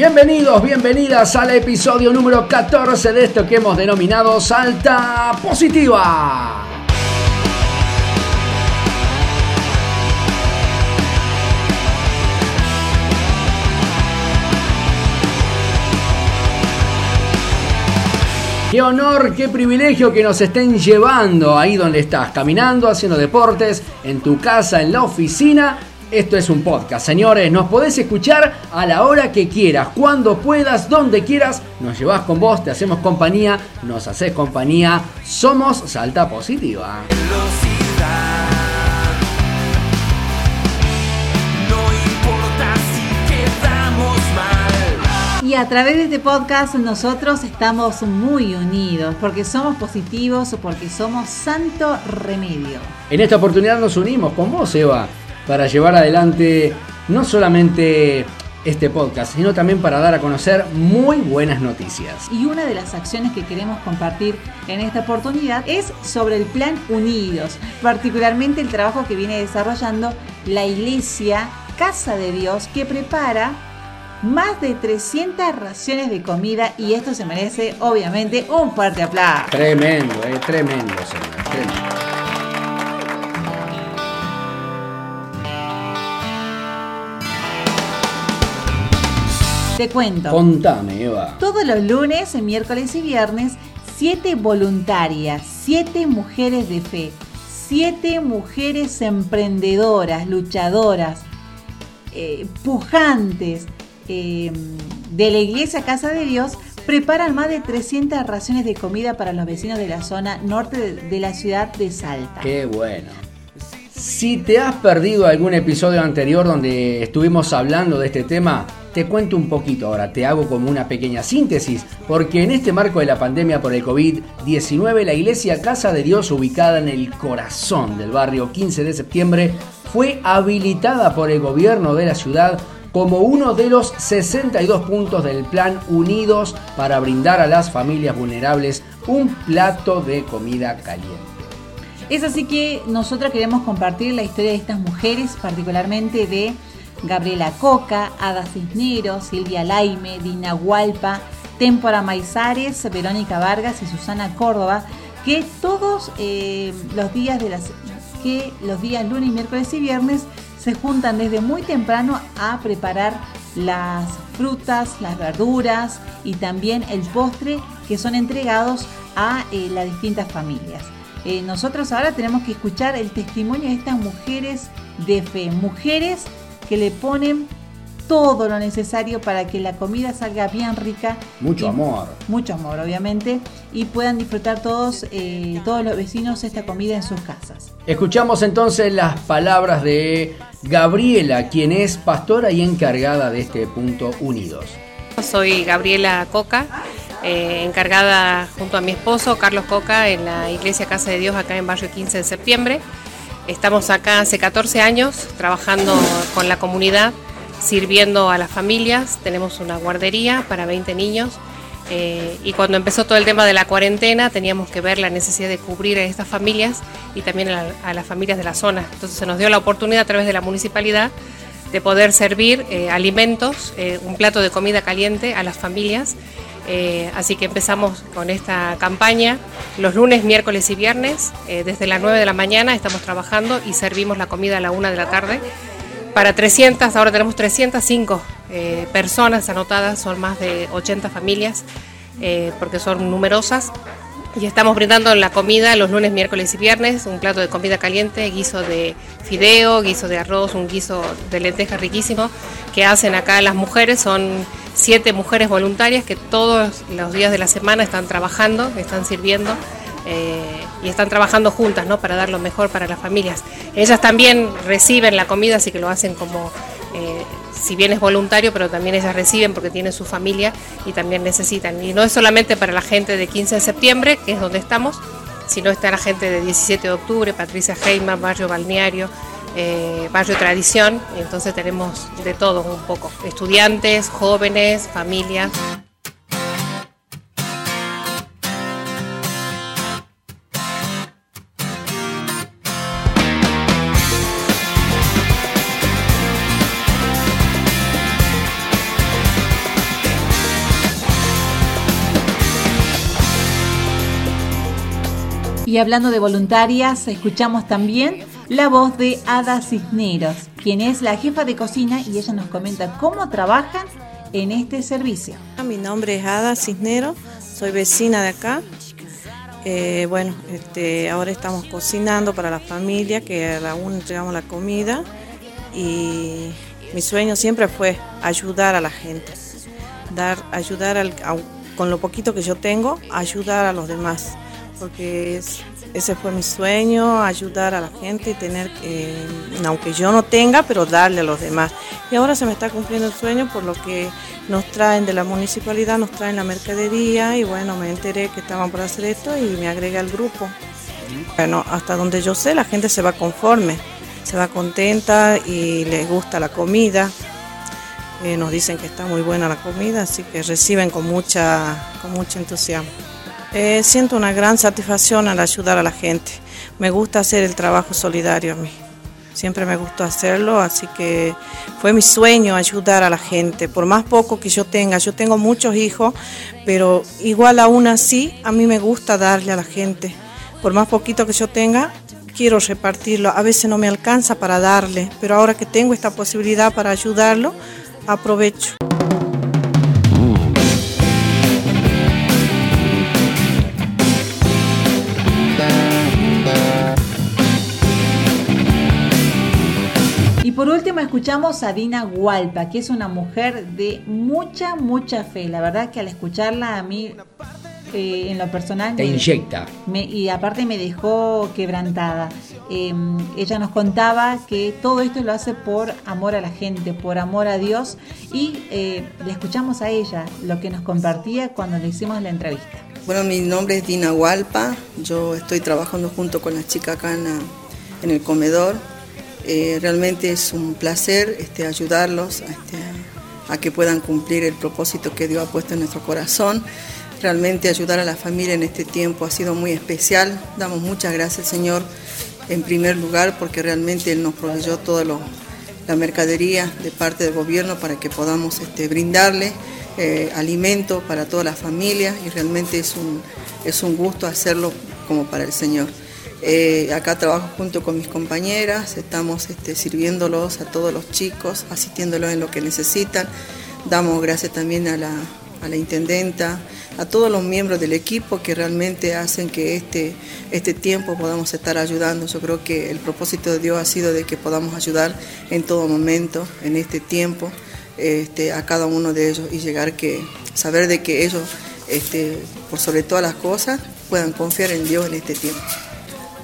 Bienvenidos, bienvenidas al episodio número 14 de esto que hemos denominado Salta Positiva. Qué honor, qué privilegio que nos estén llevando ahí donde estás, caminando, haciendo deportes, en tu casa, en la oficina. Esto es un podcast, señores. Nos podés escuchar a la hora que quieras, cuando puedas, donde quieras. Nos llevas con vos, te hacemos compañía, nos haces compañía. Somos Salta Positiva. Y a través de este podcast nosotros estamos muy unidos porque somos positivos o porque somos santo remedio. En esta oportunidad nos unimos con vos, Eva, para llevar adelante no solamente este podcast, sino también para dar a conocer muy buenas noticias. Y una de las acciones que queremos compartir en esta oportunidad es sobre el plan Unidos, particularmente el trabajo que viene desarrollando la iglesia Casa de Dios que prepara más de 300 raciones de comida y esto se merece obviamente un fuerte aplauso. Tremendo, eh, tremendo, señor, tremendo. Te cuento. Contame, Eva. Todos los lunes, miércoles y viernes, siete voluntarias, siete mujeres de fe, siete mujeres emprendedoras, luchadoras, eh, pujantes, eh, de la iglesia Casa de Dios preparan más de 300 raciones de comida para los vecinos de la zona norte de, de la ciudad de Salta. Qué bueno. Si te has perdido algún episodio anterior donde estuvimos hablando de este tema, te cuento un poquito ahora, te hago como una pequeña síntesis, porque en este marco de la pandemia por el COVID-19, la iglesia Casa de Dios, ubicada en el corazón del barrio 15 de septiembre, fue habilitada por el gobierno de la ciudad como uno de los 62 puntos del plan Unidos para brindar a las familias vulnerables un plato de comida caliente. Es así que nosotros queremos compartir la historia de estas mujeres, particularmente de Gabriela Coca, Ada Cisneros, Silvia Laime, Dina Hualpa, Témpora Maizares, Verónica Vargas y Susana Córdoba, que todos eh, los días de las que los días lunes, miércoles y viernes se juntan desde muy temprano a preparar las frutas, las verduras y también el postre que son entregados a eh, las distintas familias. Eh, nosotros ahora tenemos que escuchar el testimonio de estas mujeres de fe, mujeres que le ponen todo lo necesario para que la comida salga bien rica. Mucho y- amor. Mucho amor, obviamente, y puedan disfrutar todos, eh, todos los vecinos esta comida en sus casas. Escuchamos entonces las palabras de Gabriela, quien es pastora y encargada de este punto Unidos. Soy Gabriela Coca, eh, encargada junto a mi esposo Carlos Coca en la Iglesia Casa de Dios acá en Barrio 15 de septiembre. Estamos acá hace 14 años trabajando con la comunidad, sirviendo a las familias. Tenemos una guardería para 20 niños eh, y cuando empezó todo el tema de la cuarentena teníamos que ver la necesidad de cubrir a estas familias y también a, la- a las familias de la zona. Entonces se nos dio la oportunidad a través de la municipalidad de poder servir eh, alimentos, eh, un plato de comida caliente a las familias. Eh, así que empezamos con esta campaña los lunes, miércoles y viernes. desde las 9 de la mañana estamos trabajando y servimos la comida a la 1 de la tarde. Para 300, ahora tenemos 305 eh, personas anotadas, son más de 80 familias, porque son numerosas. Y estamos brindando la comida los lunes, miércoles y viernes, un plato de comida caliente, guiso de fideo, guiso de arroz, un guiso de lenteja riquísimo que hacen acá las mujeres. Son siete mujeres voluntarias que todos los días de la semana están trabajando, están sirviendo eh, y están trabajando juntas ¿no? para dar lo mejor para las familias. Ellas también reciben la comida, así que lo hacen como, eh, si bien es voluntario, pero también ellas reciben porque tienen su familia y también necesitan. Y no es solamente para la gente de 15 de septiembre, que es donde estamos, sino está la gente de 17 de octubre, Patricia Heima, Barrio Balneario, eh, Barrio Tradición, entonces tenemos de todo un poco, estudiantes, jóvenes, familias. Y hablando de voluntarias, escuchamos también la voz de Ada Cisneros, quien es la jefa de cocina y ella nos comenta cómo trabajan en este servicio. Mi nombre es Ada Cisneros, soy vecina de acá. Eh, bueno, este, ahora estamos cocinando para la familia, que aún entregamos la comida y mi sueño siempre fue ayudar a la gente, dar, ayudar al, con lo poquito que yo tengo, ayudar a los demás, porque es, ese fue mi sueño, ayudar a la gente y tener, eh, aunque yo no tenga, pero darle a los demás. Y ahora se me está cumpliendo el sueño por lo que nos traen de la municipalidad, nos traen la mercadería y bueno, me enteré que estaban por hacer esto y me agregué al grupo. Bueno, hasta donde yo sé, la gente se va conforme, se va contenta y les gusta la comida. Eh, nos dicen que está muy buena la comida, así que reciben con mucha, con mucho entusiasmo. Eh, siento una gran satisfacción al ayudar a la gente. Me gusta hacer el trabajo solidario a mí. Siempre me gustó hacerlo, así que fue mi sueño ayudar a la gente, por más poco que yo tenga. Yo tengo muchos hijos, pero igual aún así a mí me gusta darle a la gente. Por más poquito que yo tenga, quiero repartirlo. A veces no me alcanza para darle, pero ahora que tengo esta posibilidad para ayudarlo, aprovecho. Último escuchamos a Dina Hualpa, que es una mujer de mucha, mucha fe. La verdad que al escucharla a mí, eh, en lo personal... Te inyecta. y aparte me dejó quebrantada. Em, ella nos contaba que todo esto lo hace por amor a la gente, por amor a Dios. Y eh, le escuchamos a ella lo que nos compartía cuando le hicimos la entrevista. Bueno, mi nombre es Dina Hualpa. Yo estoy trabajando junto con la chica acá en el comedor eh, realmente es un placer este, ayudarlos este, a que puedan cumplir el propósito que Dios ha puesto en nuestro corazón. Realmente ayudar a la familia en este tiempo ha sido muy especial. Damos muchas gracias, Señor, en primer lugar, porque realmente Él nos proveyó toda la mercadería de parte del gobierno para que podamos este, brindarle eh, alimento para toda la familia y realmente es un, es un gusto hacerlo como para el Señor. Eh, acá trabajo junto con mis compañeras, estamos este, sirviéndolos a todos los chicos, asistiéndolos en lo que necesitan. Damos gracias también a la, intendenta, a todos los miembros del equipo que realmente hacen que este, este tiempo podamos estar ayudando. Yo creo que el propósito de Dios ha sido de que podamos ayudar en todo momento, en este tiempo, este, a cada uno de ellos y llegar que, saber de que ellos, este, por sobre todas las cosas, puedan confiar en Dios en este tiempo.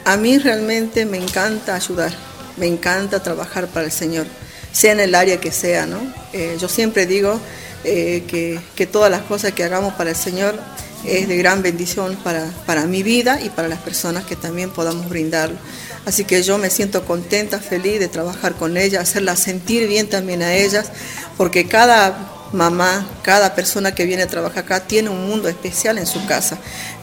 A mí realmente me encanta ayudar, me encanta trabajar para el Señor, sea en el área que sea, ¿no? Eh, yo siempre digo eh, que, todas las cosas que hagamos para el Señor es de gran bendición para, para mi vida y para las personas que también podamos brindarlo. Así que yo me siento contenta, feliz de trabajar con ellas, hacerlas sentir bien también a ellas, porque cada mamá, cada persona que viene a trabajar acá tiene un mundo especial en su casa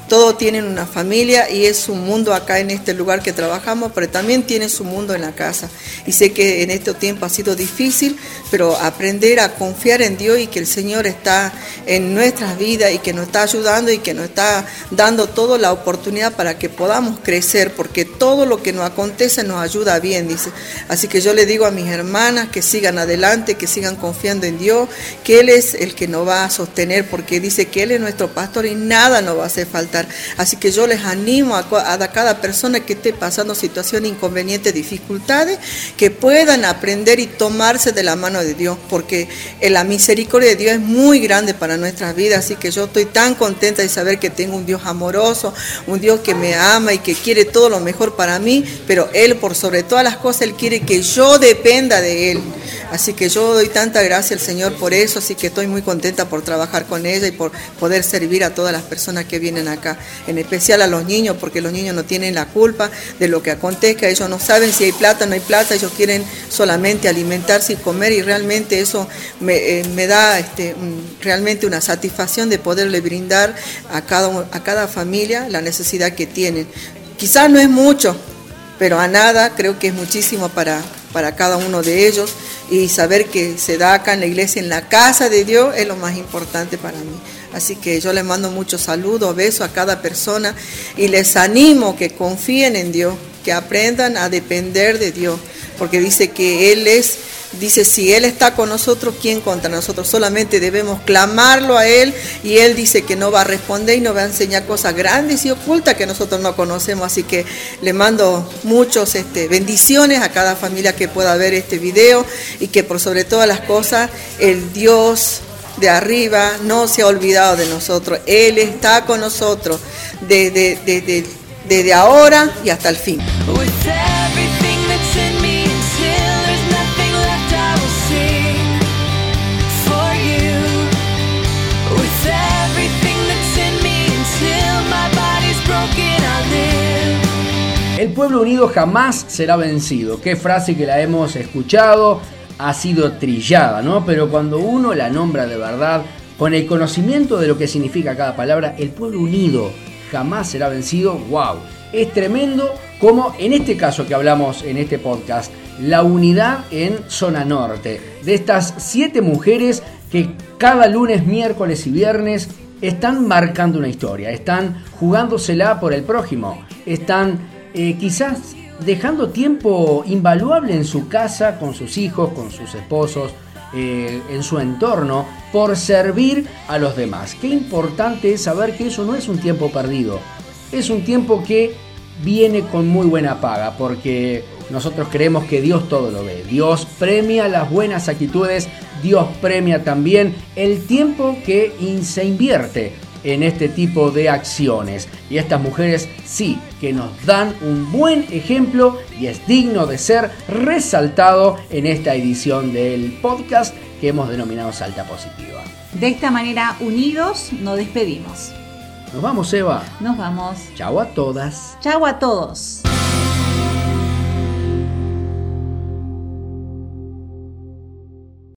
todos tienen una familia y es su mundo acá en este lugar que trabajamos, pero también tienen su mundo en la casa. Y sé que en este tiempo ha sido difícil, pero aprender a confiar en Dios y que el Señor está en nuestras vidas y que nos está ayudando y que nos está dando toda la oportunidad para que podamos crecer, porque todo lo que nos acontece nos ayuda bien, dice. Así que yo le digo a mis hermanas que sigan adelante, que sigan confiando en Dios, que Él es el que nos va a sostener, porque dice que Él es nuestro pastor y nada nos va a hacer falta Así que yo les animo a, cada persona que esté pasando situaciones inconvenientes, dificultades, que puedan aprender y tomarse de la mano de Dios, porque la misericordia de Dios es muy grande para nuestras vidas. Así que yo estoy tan contenta de saber que tengo un Dios amoroso, un Dios que me ama y que quiere todo lo mejor para mí, pero Él por sobre todas las cosas, Él quiere que yo dependa de Él. Así que yo doy tanta gracia al Señor por eso, así que estoy muy contenta por trabajar con ella y por poder servir a todas las personas que vienen acá en especial a los niños, porque los niños no tienen la culpa de lo que acontezca, ellos no saben si hay plata o no hay plata, ellos quieren solamente alimentarse y comer y realmente eso me, eh, da este, realmente una satisfacción de poderle brindar a cada, a cada familia la necesidad que tienen. Quizás no es mucho, pero a nada creo que es muchísimo para, para cada uno de ellos y saber que se da acá en la iglesia, en la casa de Dios, es lo más importante para mí. Así que yo les mando muchos saludos, besos a cada persona y les animo que confíen en Dios, que aprendan a depender de Dios, porque dice que Él es Dice, si Él está con nosotros, ¿quién contra nosotros? Solamente debemos clamarlo a Él y Él dice que no va a responder y nos va a enseñar cosas grandes y ocultas que nosotros no conocemos. Así que le mando muchos este, bendiciones a cada familia que pueda ver este video y que por sobre todas las cosas el Dios de arriba no se ha olvidado de nosotros. Él está con nosotros desde, desde, desde ahora y hasta el fin. El pueblo unido jamás será vencido. Qué frase que la hemos escuchado, ha sido trillada, ¿no? Pero cuando uno la nombra de verdad, con el conocimiento de lo que significa cada palabra, el pueblo unido jamás será vencido. ¡Wow! Es tremendo como en este caso que hablamos en este podcast, la unidad en zona norte. De estas siete mujeres que cada lunes, miércoles y viernes están marcando una historia, están jugándosela por el prójimo, están eh, quizás dejando tiempo invaluable en su casa, con sus hijos, con sus esposos, eh, en su entorno, por servir a los demás. Qué importante es saber que eso no es un tiempo perdido, es un tiempo que viene con muy buena paga, porque nosotros creemos que Dios todo lo ve. Dios premia las buenas actitudes, Dios premia también el tiempo que se invierte en este tipo de acciones. Y estas mujeres sí que nos dan un buen ejemplo y es digno de ser resaltado en esta edición del podcast que hemos denominado Salta Positiva. De esta manera, unidos, nos despedimos. Nos vamos, Eva. Nos vamos. Chau a todas. Chau a todos.